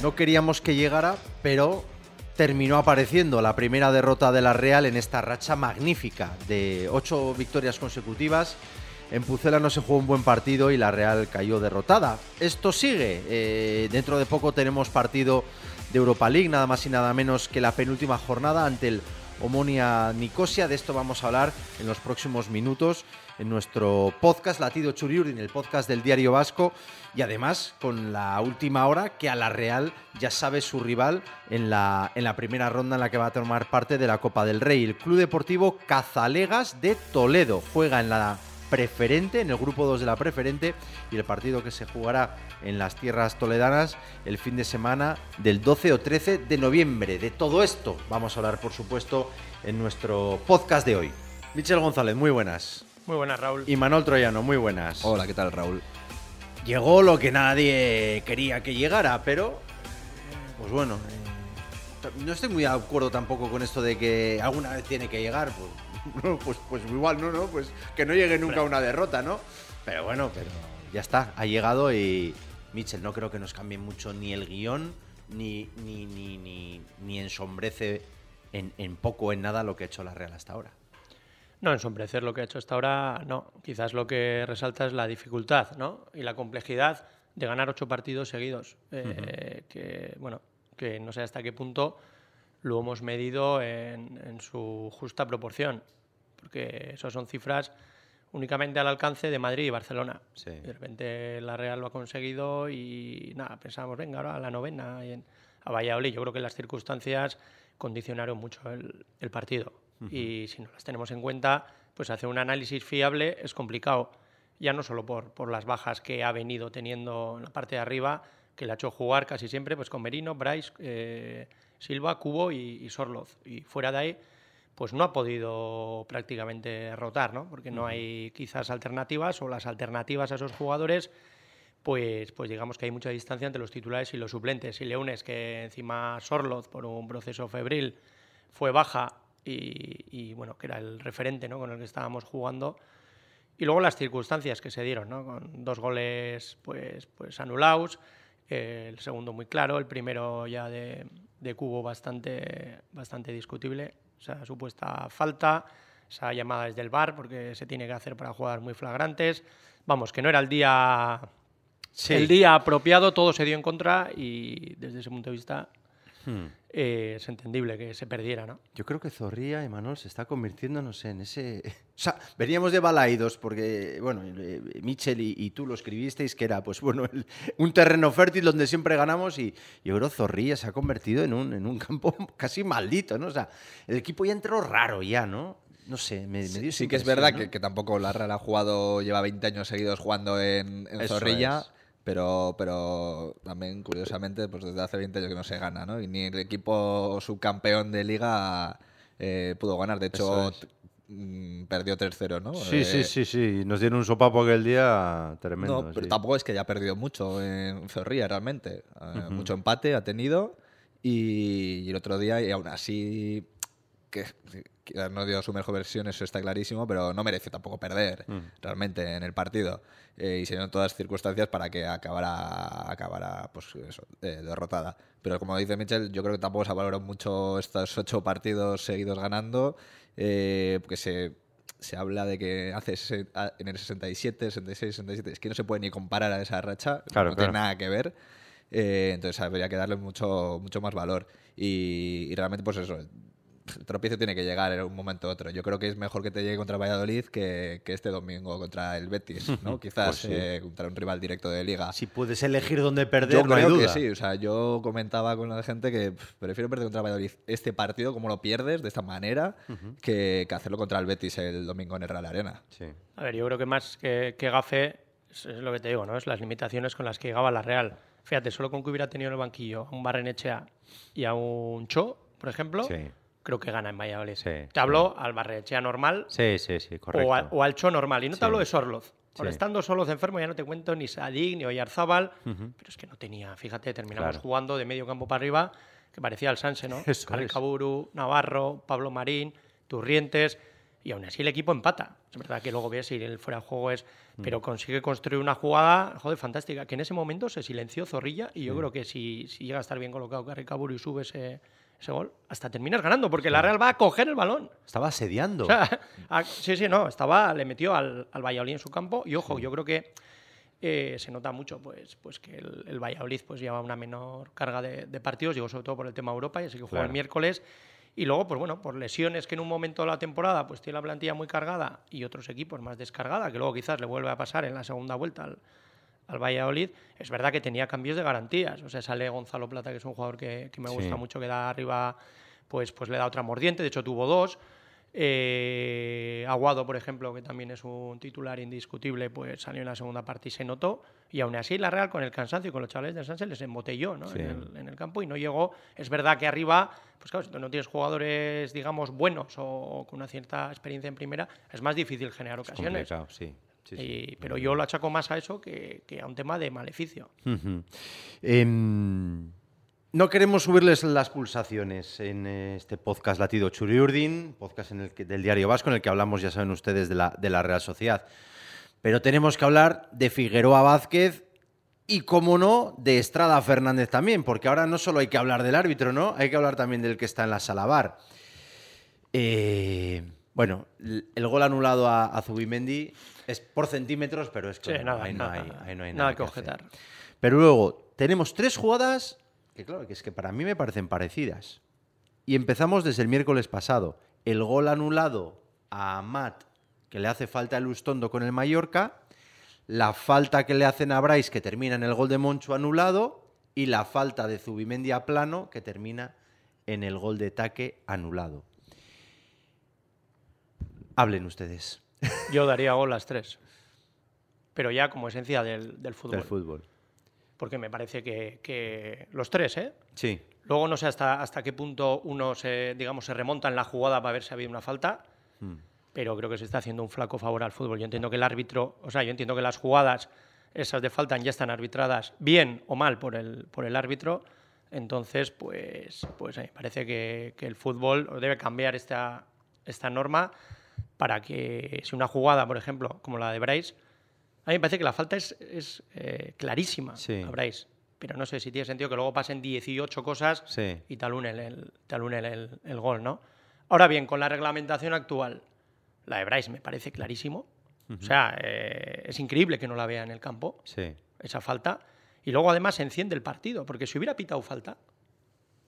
No queríamos que llegara, pero terminó apareciendo la primera derrota de la Real en esta racha magnífica de ocho victorias consecutivas. En Pucela no se jugó un buen partido y la Real cayó derrotada. Esto sigue. Eh, dentro de poco tenemos partido de Europa League, nada más y nada menos que la penúltima jornada ante el Omonia Nicosia. De esto vamos a hablar en los próximos minutos en nuestro podcast Latido Churiurdin, el podcast del Diario Vasco. Y además con la última hora que a la Real ya sabe su rival en la, en la primera ronda en la que va a tomar parte de la Copa del Rey. El Club Deportivo Cazalegas de Toledo juega en la preferente, en el grupo 2 de la preferente, y el partido que se jugará en las tierras toledanas el fin de semana del 12 o 13 de noviembre. De todo esto vamos a hablar, por supuesto, en nuestro podcast de hoy. Michel González, muy buenas. Muy buenas, Raúl. Y Manuel Troyano, muy buenas. Hola, ¿qué tal, Raúl? Llegó lo que nadie quería que llegara, pero pues bueno, eh, no estoy muy de acuerdo tampoco con esto de que alguna vez tiene que llegar. Pues, no, pues, pues igual no, ¿no? Pues que no llegue nunca una derrota, ¿no? Pero bueno, pero ya está, ha llegado y Mitchell no creo que nos cambie mucho ni el guion ni, ni, ni, ni, ni ensombrece en, en poco o en nada lo que ha hecho la Real hasta ahora. No, ensombrecer lo que ha hecho hasta ahora, no. Quizás lo que resalta es la dificultad ¿no? y la complejidad de ganar ocho partidos seguidos. Eh, Que, bueno, que no sé hasta qué punto lo hemos medido en, en su justa proporción, porque eso son cifras únicamente al alcance de Madrid y Barcelona. Sí. De repente la Real lo ha conseguido y nada, pensábamos, venga, ahora a la novena y en, a Valladolid. Yo creo que las circunstancias condicionaron mucho el, el partido. Y si no las tenemos en cuenta, pues hacer un análisis fiable es complicado. Ya no solo por, por las bajas que ha venido teniendo en la parte de arriba, que le ha hecho jugar casi siempre pues con Merino, Bryce, eh, Silva, Cubo y, y Sorloz. Y fuera de ahí, pues no ha podido prácticamente rotar, ¿no? Porque no hay quizás alternativas o las alternativas a esos jugadores, pues, pues digamos que hay mucha distancia entre los titulares y los suplentes. Y le unes que encima Sorloz, por un proceso febril, fue baja y, y, bueno, que era el referente ¿no? con el que estábamos jugando. Y luego las circunstancias que se dieron, ¿no? con dos goles pues, pues anulados, eh, el segundo muy claro, el primero ya de, de Cubo bastante, bastante discutible, o sea, supuesta falta, esa llamada desde el bar porque se tiene que hacer para jugar muy flagrantes. Vamos, que no era el día, Sí. el día apropiado, todo se dio en contra y desde ese punto de vista Hmm. eh, es entendible que se perdiera, ¿no? Yo creo que Zorrilla, Emanuel, se está convirtiéndonos en ese... O sea, veníamos de Balaidos porque, bueno, eh, Michel y, y tú lo escribisteis, que era, pues bueno, el- un terreno fértil donde siempre ganamos y yo creo que Zorrilla se ha convertido en un, en un campo casi maldito, ¿no? O sea, el equipo ya entró raro ya, ¿no? No sé, me, me dio esa Sí que es verdad ¿no? que, que tampoco la Real ha jugado, lleva 20 años seguidos jugando en, Zorrilla, es. Pero, pero también, curiosamente, pues desde hace 20 años que no se gana, ¿no? Y ni el equipo subcampeón de Liga eh, pudo ganar. De hecho, es. mm, perdió 3-0, ¿no? Sí, Eh, sí, sí, sí. Nos dieron un sopapo aquel día tremendo. No, pero sí. tampoco es que haya perdido mucho en Zorrilla realmente. Eh, Mucho empate ha tenido y, y el otro día, y aún así, que, que no dio su mejor versión, eso está clarísimo, pero no mereció tampoco perder realmente en el partido. Eh, y se dieron todas las circunstancias para que acabara, acabara pues, eso, eh, derrotada. Pero como dice Michel, yo creo que tampoco se ha valorado mucho estos ocho partidos seguidos ganando, eh, porque se, se habla de que hace en el 67, 66, 67, es que no se puede ni comparar a esa racha, Claro, no claro. tiene nada que ver. Eh, entonces habría que darle mucho, mucho más valor. Y, y realmente, pues eso, el tropiezo tiene que llegar en un momento u otro. Yo creo que es mejor que te llegue contra Valladolid que, que este domingo contra el Betis, ¿no? Quizás Pues sí. eh, contra un rival directo de liga. Si puedes elegir dónde perder, Yo no hay creo que duda. sí, o sea, yo comentaba con la gente que pff, prefiero perder contra Valladolid este partido, como lo pierdes, de esta manera, que, que hacerlo contra el Betis el domingo en el Real Arena. Sí. A ver, yo creo que más que, que gafe es, es lo que te digo, ¿no? Es las limitaciones con las que llegaba la Real. Fíjate, solo con que hubiera tenido en el banquillo a un Barrenechea y a un Cho, por ejemplo, Sí. Creo que gana en Valladolid. Sí, te hablo al Barrenechea normal Sí, sí, sí, correcto. o, a- o al Cho normal. Y no te Sí. hablo de Sorloz. Sí. estando Sorloz enfermo ya no te cuento ni Sadik ni Oyarzábal, pero es que no tenía, fíjate, terminamos Claro. jugando de medio campo para arriba, que parecía el Sanse, ¿no? Kaburu, Navarro, Pablo Marín, Turrientes. y aún así el equipo empata. Es verdad que luego ves si el fuera de juego es, pero consigue construir una jugada, joder, fantástica, que en ese momento se silenció Zorrilla y yo creo que si, si llega a estar bien colocado Carricaburu y sube ese, ese gol, hasta terminas ganando, porque la Real va a coger el balón. Estaba asediando. O sea, a- sí, sí, no, estaba, le metió al, al Valladolid en su campo y ojo, yo creo que eh, se nota mucho pues, pues que el, el Valladolid pues lleva una menor carga de, de partidos, digo sobre todo por el tema Europa, y así que juega Claro. el miércoles. Y luego, pues bueno, por lesiones que en un momento de la temporada pues tiene la plantilla muy cargada y otros equipos más descargada, que luego quizás le vuelve a pasar en la segunda vuelta al, al Valladolid, es verdad que tenía cambios de garantías. O sea, sale Gonzalo Plata, que es un jugador que, que me Sí. gusta mucho, que da arriba, pues, pues le da otra mordiente, de hecho tuvo dos. Eh, Aguado, por ejemplo, que también es un titular indiscutible, pues salió en la segunda parte y se notó. Y aún así la Real, con el cansancio y con los chavales de Sánchez, les embotelló ¿no? Sí. en, el, en el campo y no llegó. Es verdad que arriba, pues claro, si tú no tienes jugadores, digamos, buenos o con una cierta experiencia en primera, es más difícil generar Es ocasiones. complicado, sí. sí, sí. Y- pero yo lo achaco más a eso que, que a un tema de maleficio. Em, no queremos subirles las pulsaciones en eh, este podcast Latido Churiurdin, podcast en el que- del Diario Vasco, en el que hablamos, ya saben ustedes, de la, de la Real Sociedad. Pero tenemos que hablar de Figueroa Vázquez y, como no, de Estrada Fernández también, porque ahora no solo hay que hablar del árbitro, ¿no? Hay que hablar también del que está en la sala VAR. Eh, bueno, el gol anulado a, a Zubimendi es por centímetros, pero es que Sí, nada, ahí no hay, ahí no hay nada nada que hacer. objetar. Pero luego tenemos tres jugadas que, claro, que es que para mí me parecen parecidas. Y empezamos desde el miércoles pasado. El gol anulado a Amat, que le hace falta el Ustondo con el Mallorca. La falta que le hacen a Bryce, que termina en el gol de Moncho anulado. Y la falta de Zubimendi a plano, que termina en el gol de Taque anulado. Hablen ustedes Yo daría gol las tres. Pero ya como esencia del, del fútbol. del fútbol. Porque me parece que, que los tres, ¿eh? Sí. Luego no sé hasta, hasta qué punto uno se, digamos, se remonta en la jugada para ver si ha habido una falta, Mm. pero creo que se está haciendo un flaco favor al fútbol. Yo entiendo que el árbitro, o sea, yo entiendo que las jugadas, esas de falta, ya están arbitradas bien o mal por el, por el árbitro. Entonces, pues, pues me parece que, que el fútbol debe cambiar esta, esta norma para que si una jugada, por ejemplo, como la de Bryce, a mí me parece que la falta es, es, eh, clarísima Sí. a Bryce. Pero no sé si tiene sentido que luego pasen 18 cosas Sí. y te alunen el, te alunen el, el gol, ¿no? Ahora bien, con la reglamentación actual, la de Bryce me parece clarísimo. O sea, eh, es increíble que no la vea en el campo, Sí. esa falta. Y luego además se enciende el partido, porque si hubiera pitado falta,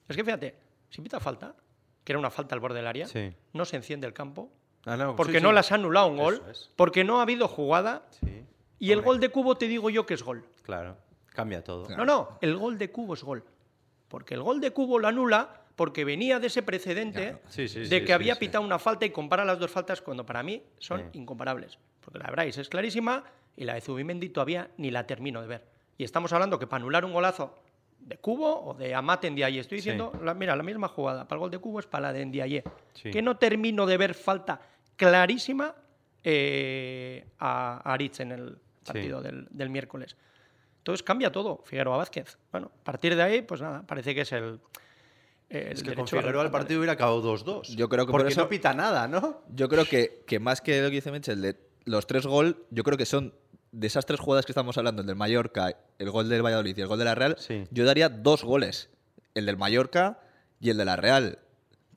es que fíjate, si pita falta, que era una falta al borde del área, no se enciende el campo, Ah, no, porque sí, no sí. las ha anulado un gol, es. porque no ha habido jugada, Sí. y el gol de cubo te digo yo que es gol. Claro. Cambia todo. No, no, el gol de Cubo es gol. Porque el gol de Cubo lo anula porque venía de ese precedente Sí, sí, de sí, que sí, había sí. pitado una falta y compara las dos faltas cuando para mí son Sí. incomparables. Porque la de Bryce es clarísima y la de Zubimendi todavía ni la termino de ver. Y estamos hablando que para anular un golazo de Cubo o de Amate en Ndiaye, estoy Sí. diciendo, la- mira, la misma jugada para el gol de Cubo es para la de Ndiaye. Sí. Que no termino de ver falta clarísima eh, a Aritz en el partido del, del miércoles. Entonces cambia todo, Figueroa Vázquez. Bueno, a partir de ahí, pues nada, parece que es el. el Es que con Figueroa el partido hubiera acabado 2-2. Yo creo que por Porque eso- no pita nada, ¿no? Yo creo que, que más que lo que dice Mitchell, de los tres gol, yo creo que son de esas tres jugadas que estamos hablando, el del Mallorca, el gol del Valladolid y el gol de la Real, Sí. yo daría dos goles, el del Mallorca y el de la Real.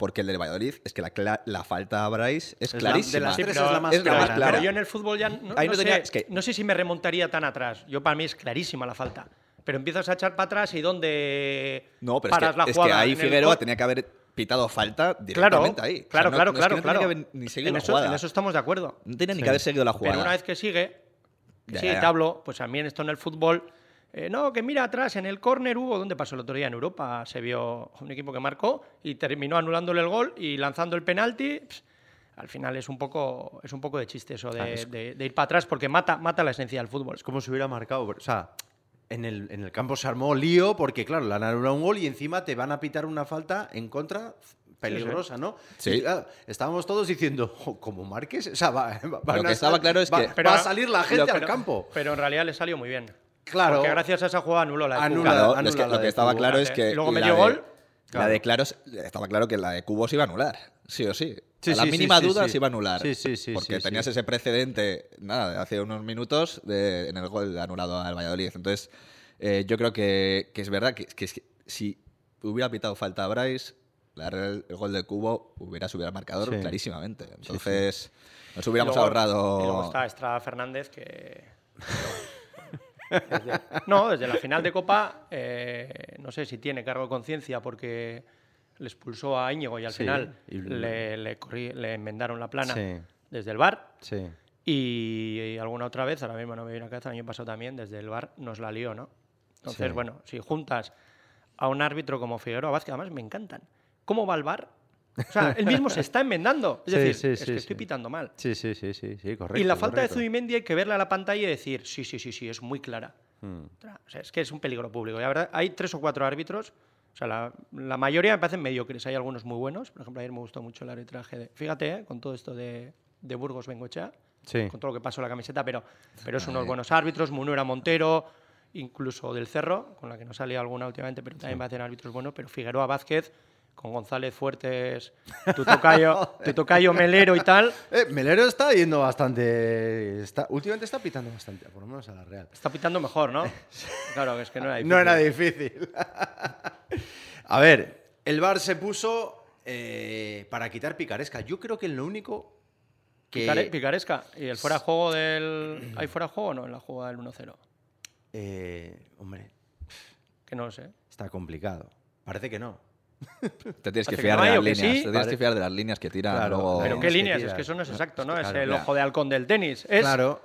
Porque el del Valladolid es que la, la falta a Bryce es, Es la- de clarísima. las Sí, tres pero- es la más es la clara. más ¿no? clara. Pero yo en el fútbol ya no, Ahí no no tenía- sé, es que- no sé si me remontaría tan atrás. Yo para mí es clarísima la falta. Pero empiezas a echar para atrás y dónde No, pero es paras que, la es que jugada. ahí el Figueroa tenía que haber pitado falta Claro, directamente ahí. O sea, claro, no- claro, no es que claro, no tenía claro. que haber ni seguido en, la eso, jugada. en eso estamos de acuerdo. No tenía ni que haber seguido la jugada. Pero una vez que sigue, que Ya, sigue ya. te hablo, pues también esto en el fútbol. Eh, no, que mira atrás, en el córner hubo, ¿dónde pasó el otro día? En Europa se vio un equipo que marcó y terminó anulándole el gol y lanzando el penalti. Pss, al final es un poco, es un poco de chiste eso de, Ah, es- de- de ir para atrás porque mata, mata la esencia del fútbol. Es como si hubiera marcado. O sea, en el, en el campo se armó lío porque, claro, le han anulado un gol y encima te van a pitar una falta en contra peligrosa, ¿no? Sí. Y, claro, estábamos todos diciendo, "Jo, como marques, o sea, va, va- Lo que a estaba claro es va- que- va a salir la gente al pero- campo. Pero en realidad le salió muy bien. Claro. Porque gracias a esa jugada anuló la de Anula- Cubo. Claro, anula es que la lo de que estaba Cubo. claro es que. Y luego la metió de- gol. La de Claros, estaba claro que la de Cubo se iba a anular. Sí o sí. Sí, a la sí, mínima sí, duda sí. se iba a anular. Sí, sí, sí, Porque sí, tenías sí. ese precedente, nada, de hace unos minutos de- en el gol anulado al Valladolid. Entonces, eh, yo creo que, que es verdad que, que si hubiera pitado falta a Bryce, la Real- el gol de Cubo hubiera subido al marcador Sí. clarísimamente. Entonces, nos hubiéramos Y luego- ahorrado. Y luego está Estrada Fernández que. Desde- no, desde la final de Copa, eh, no sé si tiene cargo de conciencia porque le expulsó a Íñigo y al Sí, final y- le, le enmendaron la plana Sí. desde el bar. Sí. Y, y alguna otra vez, ahora mismo no me viene a la cabeza, el año pasado también, desde el bar nos la lió, ¿no? Entonces, bueno, si juntas a un árbitro como Figueroa Vázquez, además me encantan. ¿Cómo va el bar? O sea, él mismo se está enmendando. Es Sí, decir, sí, es sí, que sí. estoy pitando mal. Sí, sí, sí, sí, sí, correcto. y la falta correcto. de Zubimendi hay que verla a la pantalla y decir, sí, sí, sí, sí, es muy clara. Mm. O sea, es que es un peligro público. Y la verdad, hay tres o cuatro árbitros. O sea, la, la mayoría me parecen mediocres. Hay algunos muy buenos. Por ejemplo, ayer me gustó mucho el arbitraje de... Fíjate, ¿eh? con todo esto de, de Burgos Bengochea, Sí. con todo lo que pasó en la camiseta, pero, pero es unos buenos árbitros. Munera Montero, incluso del Cerro, con la que no salía alguna últimamente, pero también va a tener árbitros buenos. Pero Figueroa Vázquez, con González Fuertes, tu tocayo, tu tocayo Melero y tal, Eh, Melero está yendo bastante. Está, últimamente está pitando bastante, por lo menos a la Real. está pitando mejor, ¿no? Claro, es que no era difícil. No era difícil. a ver, el bar se puso eh, para quitar picaresca. Yo creo que lo único que. Picare- picaresca. ¿Y el fuera de juego del. ¿Hay fuera de juego o no en la jugada del 1-0? eh, hombre, Que no lo sé. está complicado. Parece que no. Te tienes que Hace fiar no de las líneas. sí. Te tienes Vale. que fiar de las líneas que tiran Claro, luego. ¿Pero qué que líneas? Es que eso no es exacto, ¿no? Es Claro. el ojo de halcón del tenis. Es Claro.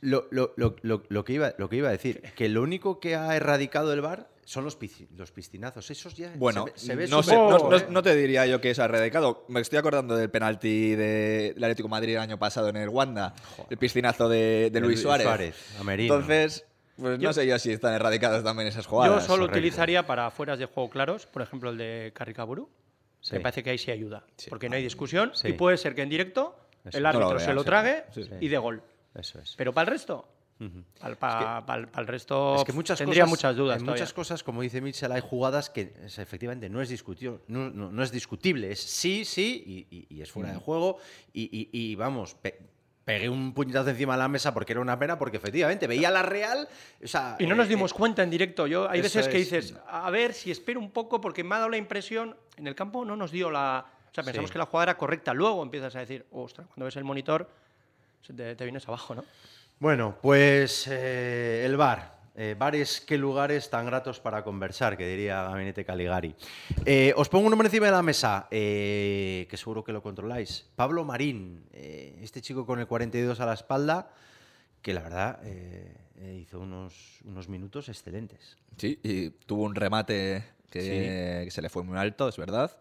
Lo, lo- lo- que iba, lo que iba a decir, que lo único que ha erradicado el bar son los, los piscinazos. Esos ya Bueno, se ve, se ve no, sé, no, poco, no- ¿eh? no te diría yo que se ha erradicado. Me estoy acordando del penalti de- del Atlético de Madrid el año pasado en el Wanda, el piscinazo de, de Luis Luis Suárez. Suárez. Entonces, pues Yo- no sé yo si están erradicadas también esas Yo jugadas. solo correcto. utilizaría para fueras de juego claros, por ejemplo, el de Carricaburu. Sí. Me parece que ahí sí ayuda. Porque no hay discusión. Sí. Y puede ser que en directo Eso. el No lo árbitro vea, se lo trague y de gol. Eso es. Pero para el resto, para el resto Es que muchas tendría cosas, muchas dudas. En muchas cosas, como dice Mitchell, hay jugadas que es- efectivamente no es, discutido, no, no- no es discutible. Es sí, sí y, y- y es fuera de juego. Y, y- y, vamos, pe- pegué un puñetazo encima de la mesa porque era una pena, porque efectivamente veía la Real. O sea, Y no nos eh, dimos eh, cuenta en directo. Yo hay veces que es. dices, a ver si espero un poco, porque me ha dado la impresión, en el campo no nos dio la. O sea, pensamos Sí. que la jugada era correcta. Luego empiezas a decir, ostras, cuando ves el monitor, te, te vienes abajo, ¿no? Bueno, pues eh, el bar. Eh, bares, qué lugares tan gratos para conversar, que diría Gabinete Caligari. Eh, os pongo un nombre encima de la mesa, eh, que seguro que lo controláis. Pablo Marín, eh, este chico con el 42 a la espalda, que la verdad hizo unos, unos minutos excelentes. Sí, y tuvo un remate que, que se le fue muy alto, es verdad.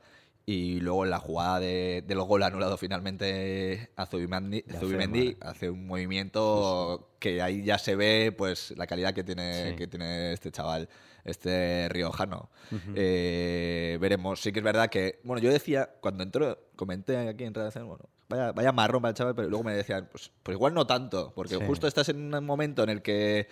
Y luego en la jugada de- del gol anulado finalmente a Zubimendi, Zubimendi hace un movimiento que ahí ya se ve pues la calidad que tiene, Sí. que tiene este chaval, este riojano. Eh, veremos. Sí que es verdad que, bueno, yo decía, cuando entró, comenté aquí en redacción, bueno, vaya, vaya marrón para el chaval, pero luego me decían, pues, pues igual no tanto, porque Sí. justo estás en un momento en el que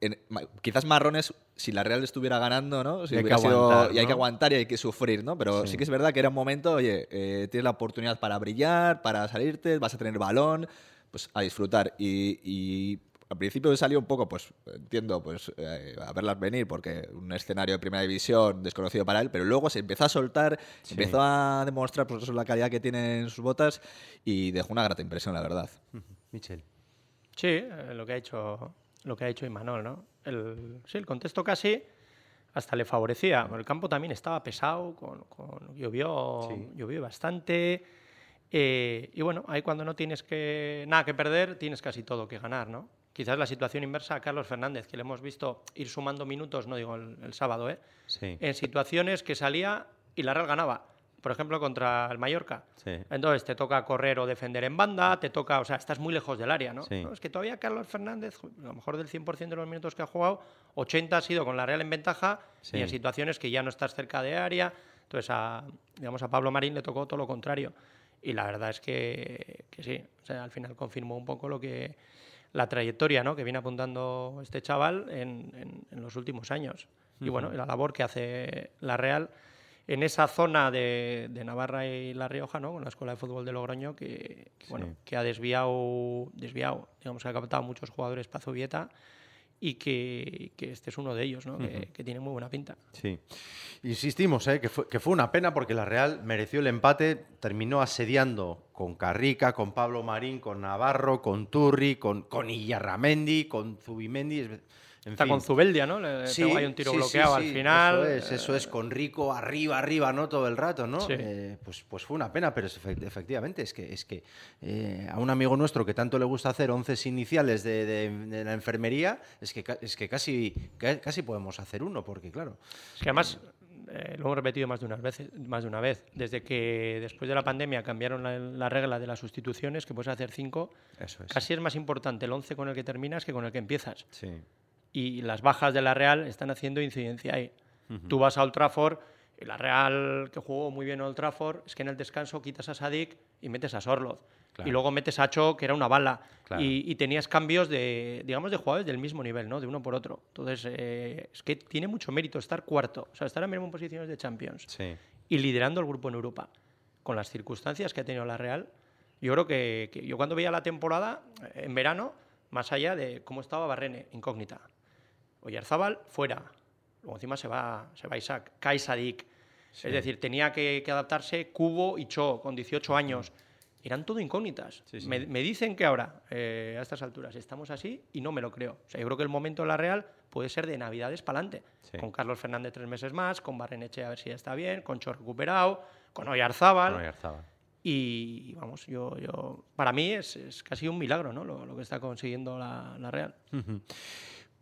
en- quizás marrones si la Real estuviera ganando, ¿no? Si Y hay que hubiera sido- aguantar, y hay que ¿no? aguantar y hay que sufrir, ¿no? Pero sí, Sí. que es verdad que era un momento, oye, eh, tienes la oportunidad para brillar, para salirte, vas a tener balón, pues a disfrutar. Y, y al principio salió un poco, pues entiendo, pues eh, a verlas venir, porque un escenario de primera división desconocido para él, pero luego se empezó a soltar, Sí. empezó a demostrar pues, eso, la calidad que tiene en sus botas y dejó una grata impresión, la verdad. Michel. Sí, eh, lo que ha hecho, lo que ha hecho Imanol, ¿no? El, sí, el contexto casi hasta le favorecía. El campo también estaba pesado, con, con- llovió, Sí. llovió bastante. eh, y bueno, ahí cuando no tienes que, nada que perder, tienes casi todo que ganar, ¿no? Quizás la situación inversa a Carlos Fernández, que le hemos visto ir sumando minutos, no digo el, el sábado, ¿eh? Sí. en situaciones que salía y la Real ganaba. Por ejemplo, contra el Mallorca. Sí. Entonces te toca correr o defender en banda, te toca, o sea, estás muy lejos del área, ¿no? Sí. No, Es que todavía Carlos Fernández, a lo mejor del 100% de los minutos que ha jugado, 80 ha sido con la Real en ventaja Sí. y en situaciones que ya no estás cerca de área. Entonces, a, digamos, a Pablo Marín le tocó todo lo contrario. Y la verdad es que, que sí, o sea, al final confirmó un poco lo que la trayectoria ¿no? que viene apuntando este chaval en, en- en los últimos años. Y bueno, y la labor que hace la Real en esa zona de, Navarra y La Rioja, ¿no? Con la Escuela de Fútbol de Logroño, que, bueno, que ha desviado, desviado, digamos, que ha captado muchos jugadores para Zubieta y que, este es uno de ellos, ¿no? que, tiene muy buena pinta. Sí. Insistimos, ¿eh? que, fue, que fue una pena porque la Real mereció el empate, terminó asediando con Carrica, con Pablo Marín, con Navarro, con Turri, con, con Iyarramendi, con Zubimendi. Está con Zubeldia, ¿no? Le, sí, hay un tiro bloqueado al final. Eso es, eso es, con Rico arriba, arriba, ¿no? Todo el rato, ¿no? Eh, pues, pues fue una pena, pero efectivamente es que, es que eh, a un amigo nuestro que tanto le gusta hacer once iniciales de, la enfermería, es que, es que casi, casi podemos hacer uno, porque claro. Es que además eh, lo hemos repetido más de, unas veces, más de una vez. Desde que después de la pandemia cambiaron la, regla de las sustituciones, que puedes hacer cinco, Eso es. casi es más importante el once con el que terminas que con el que empiezas. Sí y las bajas de la Real están haciendo incidencia ahí. Tú vas a Old Trafford y la Real, que jugó muy bien Old Trafford, es que en el descanso quitas a Sadik y metes a Sorloz. Y luego metes a Cho, que era una bala. Y, tenías cambios de, digamos, de jugadores del mismo nivel, ¿no? De uno por otro. Entonces, eh, es que tiene mucho mérito estar cuarto. O sea, estar en mismo posiciones de Champions. Y liderando el grupo en Europa. Con las circunstancias que ha tenido la Real. Yo creo que, que yo cuando veía la temporada, en verano, más allá de cómo estaba Barrene, incógnita. Oyarzábal, fuera. Luego encima se va, se va Isaac. Kai Es decir, tenía que, adaptarse Cubo y Cho con 18 años. Eran todo incógnitas. Me, dicen que ahora, eh, a estas alturas, estamos así y no me lo creo. O sea, yo creo que el momento de la Real puede ser de Navidades para adelante. Con Carlos Fernández tres meses más, con Barreneche a ver si ya está bien, con Cho recuperado, con Oyarzábal. Y vamos, yo, yo para mí es, casi un milagro ¿no? lo, que está consiguiendo la, Real.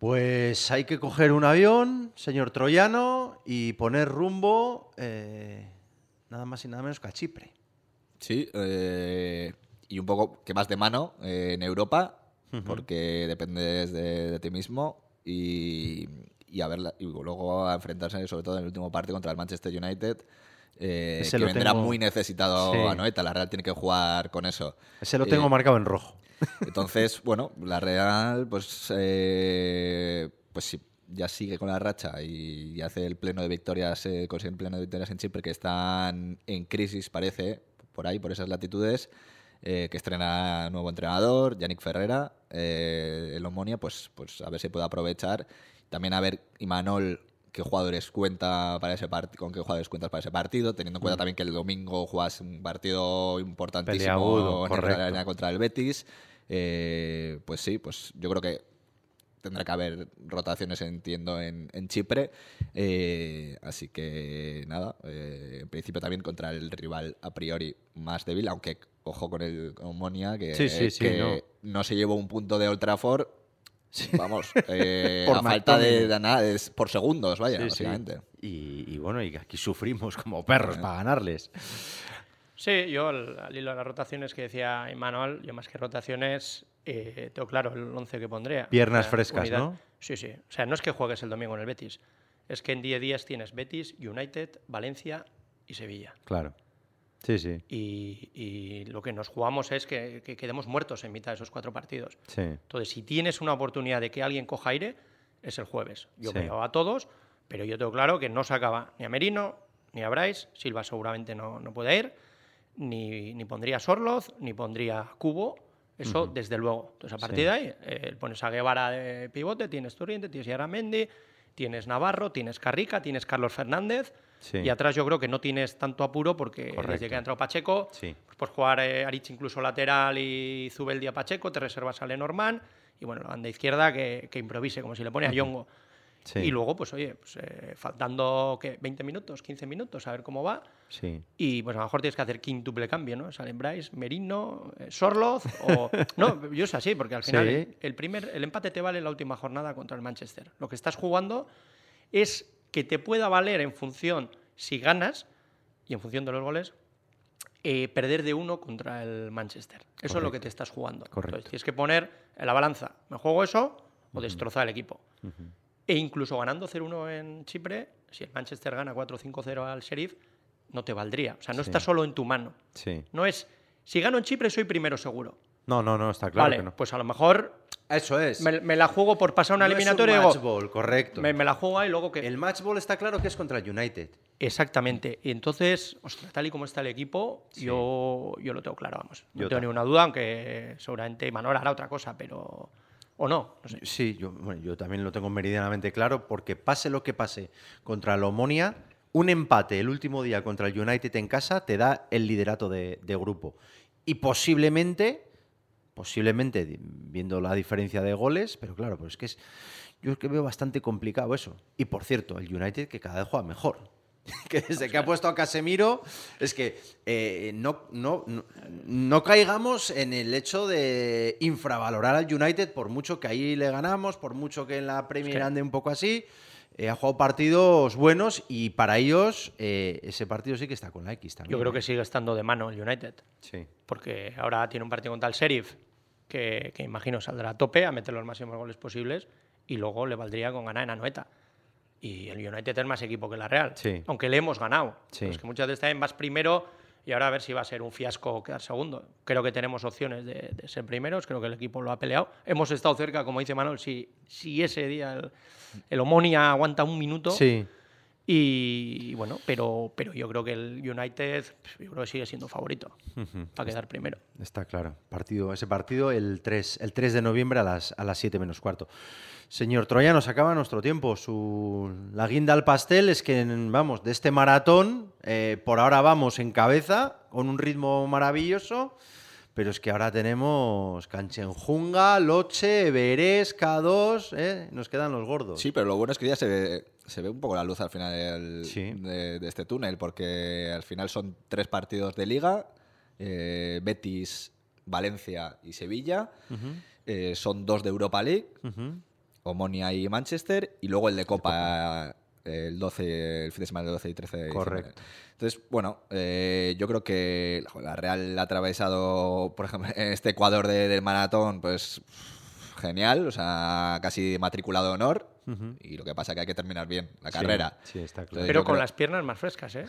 Pues hay que coger un avión, señor Troyano, y poner rumbo eh, nada más y nada menos que a Chipre. Sí, eh, y un poco que más de mano eh, en Europa, porque dependes de, ti mismo y, a verla, y luego a enfrentarse sobre todo en el último partido contra el Manchester United. que vendrá muy necesitado a Noeta. La Real tiene que jugar con eso. Ese lo tengo marcado en rojo. Entonces, bueno, la Real, pues, eh, pues sí, ya sigue con la racha y, hace el pleno de victorias, eh, consigue el pleno de victorias en Chipre, que están en crisis, parece, por ahí, por esas latitudes. Eh, que estrena nuevo entrenador, Yannick Ferrera, eh, el Omonia, pues, pues a ver si puede aprovechar. También a ver Imanol qué jugadores cuenta para ese con qué jugadores cuentas para ese partido, teniendo en cuenta mm. también que el domingo juegas un partido importantísimo en contra el Betis. Eh, pues sí, pues yo creo que tendrá que haber rotaciones, entiendo, en, Chipre. Eh, así que nada, eh, en principio también contra el rival a priori más débil, aunque ojo con el Monia, que, no. se llevó un punto de Old Trafford. Vamos, a falta de, nada, por segundos, vaya, básicamente. Y, bueno, y aquí sufrimos como perros para ganarles. Sí, yo al, hilo de las rotaciones que decía Emanuel, yo más que rotaciones, eh, tengo claro el 11 que pondría. Piernas frescas, ¿no? Sí, sí. O sea, no es que juegues el domingo en el Betis, es que en 10 días tienes Betis, United, Valencia y Sevilla. Claro. Sí, sí. Y, lo que nos jugamos es que, quedemos muertos en mitad de esos cuatro partidos. Sí. Entonces, si tienes una oportunidad de que alguien coja aire, es el jueves. Yo sí. veo a todos, pero yo tengo claro que no se acaba ni a Merino ni a Bryce. Silva seguramente no, no puede ir ni, ni pondría Sorloz, ni pondría Cubo, eso desde luego. Entonces, a partir de ahí, eh, pones a Guevara de pivote, tienes Turiente, tienes Yaramendi, tienes Navarro, tienes Carrica, tienes Carlos Fernández. Y atrás yo creo que no tienes tanto apuro porque desde que ha entrado Pacheco, pues puedes jugar eh, Arich incluso lateral y Zubeldia Pacheco, te reservas a Lenormand. Y bueno, la banda izquierda que, que improvise, como si le pone a Yongo. Y luego, pues oye, pues, eh, faltando ¿qué? 20 minutos, 15 minutos, a ver cómo va. Sí. Y pues a lo mejor tienes que hacer quintuple cambio, ¿no? Salen Bryce, Merino, eh, Sorloz o... no, yo es así, porque al final el, primer, el empate te vale la última jornada contra el Manchester. Lo que estás jugando es que te pueda valer en función, si ganas, y en función de los goles, eh, perder de uno contra el Manchester. Eso es lo que te estás jugando. Correcto. Entonces tienes que poner en la balanza, ¿me juego eso o destrozar el equipo? E incluso ganando 0-1 en Chipre, si el Manchester gana 4-5-0 al Sheriff, no te valdría. O sea, no está solo en tu mano. Sí. No es, si gano en Chipre soy primero seguro. No, no, no, está claro vale, que no. Pues a lo mejor. Eso es. Me, la juego por pasar una eliminatoria. Es un match ball, correcto. Me, la juego ahí y luego que. El match ball está claro que es contra el United. Exactamente. Y entonces, ostras, tal y como está el equipo, yo, yo lo tengo claro, vamos. No tengo ninguna duda, aunque seguramente Manuel hará otra cosa, pero... ¿O no? no. Sí, yo, bueno, yo también lo tengo meridianamente claro, porque pase lo que pase contra la Omonia, un empate el último día contra el United en casa te da el liderato de, de grupo. Y posiblemente, posiblemente, viendo la diferencia de goles, pero claro, pues es que es, yo es que veo bastante complicado eso. Y por cierto, el United que cada vez juega mejor. que desde que ha puesto a Casemiro, es que eh, no, no, no, caigamos en el hecho de infravalorar al United por mucho que ahí le ganamos, por mucho que en la Premier ande un poco así. Eh, ha jugado partidos buenos y para ellos eh, ese partido sí que está con la X también. Yo creo que sigue estando de mano el United. Sí. Porque ahora tiene un partido contra el Sheriff que, que imagino saldrá a tope a meter los máximos goles posibles y luego le valdría con ganar en Anoeta. Y el United es más equipo que la Real. Sí. Aunque le hemos ganado. Es que muchas veces también vas primero y ahora a ver si va a ser un fiasco quedar segundo. Creo que tenemos opciones de, ser primeros, creo que el equipo lo ha peleado. Hemos estado cerca, como dice Manuel, si, si ese día el, el Omonia aguanta un minuto. Sí. Y, bueno, pero, pero yo creo que el United yo creo que sigue siendo favorito para quedar primero. Está claro. Partido, ese partido el 3, el 3 de noviembre a las, a las 7 menos cuarto. Señor Troya, nos acaba nuestro tiempo. Su, la guinda al pastel es que, vamos, de este maratón, eh, por ahora vamos en cabeza, con un ritmo maravilloso, pero es que ahora tenemos Canchenjunga, Loche, Everés, K2, ¿eh? nos quedan los gordos. Sí, pero lo bueno es que ya se ve, se ve un poco la luz al final de, este túnel, porque al final son tres partidos de liga, eh, Betis, Valencia y Sevilla, eh, son dos de Europa League. Omonia y Manchester, y luego el de Copa el 12, el fin de semana del 12 y 13 de Correcto. Entonces, bueno, eh, yo creo que la Real ha atravesado, por ejemplo, este Ecuador del maratón, pues genial, o sea, casi matriculado de honor. Y lo que pasa es que hay que terminar bien la carrera. Sí, está claro. Pero con las piernas más frescas, ¿eh?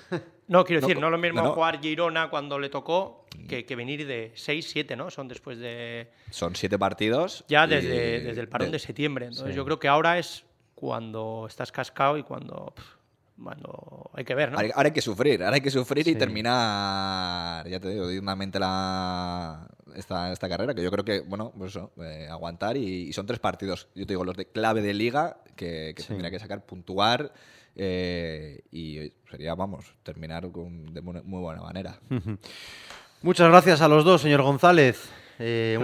No, quiero decir, no, lo mismo jugar Girona cuando le tocó que, venir de 6, 7, ¿no? Son después de. Son 7 partidos. Ya desde, desde el parón de, septiembre. Entonces yo creo que ahora es cuando estás cascado y cuando. Cuando hay que ver, ¿no? Ahora hay que sufrir, ahora hay que sufrir y terminar, ya te digo, dignamente la, esta, esta carrera, que yo creo que, bueno, pues eso, eh, aguantar y, son tres partidos, yo te digo, los de clave de liga que, que tendría que sacar, puntuar eh, y sería, vamos, terminar con, de muy, buena manera. Muchas gracias a los dos, señor González. Eh,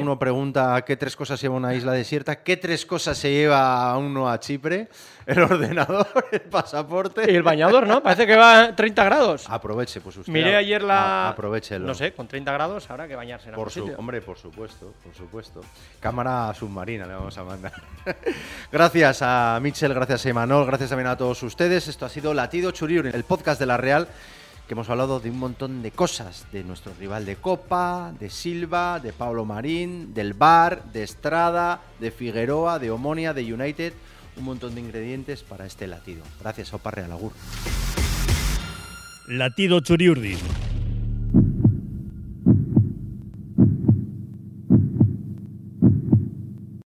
uno, pregunta qué tres cosas lleva una isla desierta, qué tres cosas se lleva uno a Chipre, el ordenador, el pasaporte. Y el bañador, ¿no? Parece que va a 30 grados. Aproveche, pues usted. Miré ayer la. aprovechelo. No sé, con 30 grados habrá que bañarse en por su, Hombre, por supuesto, por supuesto. Cámara submarina le vamos a mandar. gracias a Mitchell, gracias a Emanuel, gracias también a todos ustedes. Esto ha sido Latido Churiur, el podcast de la Real que hemos hablado de un montón de cosas, de nuestro rival de Copa, de Silva, de Pablo Marín, del Bar, de Estrada, de Figueroa, de Omonia, de United, un montón de ingredientes para este latido. Gracias, Opa Real Agur. Latido Churiurdi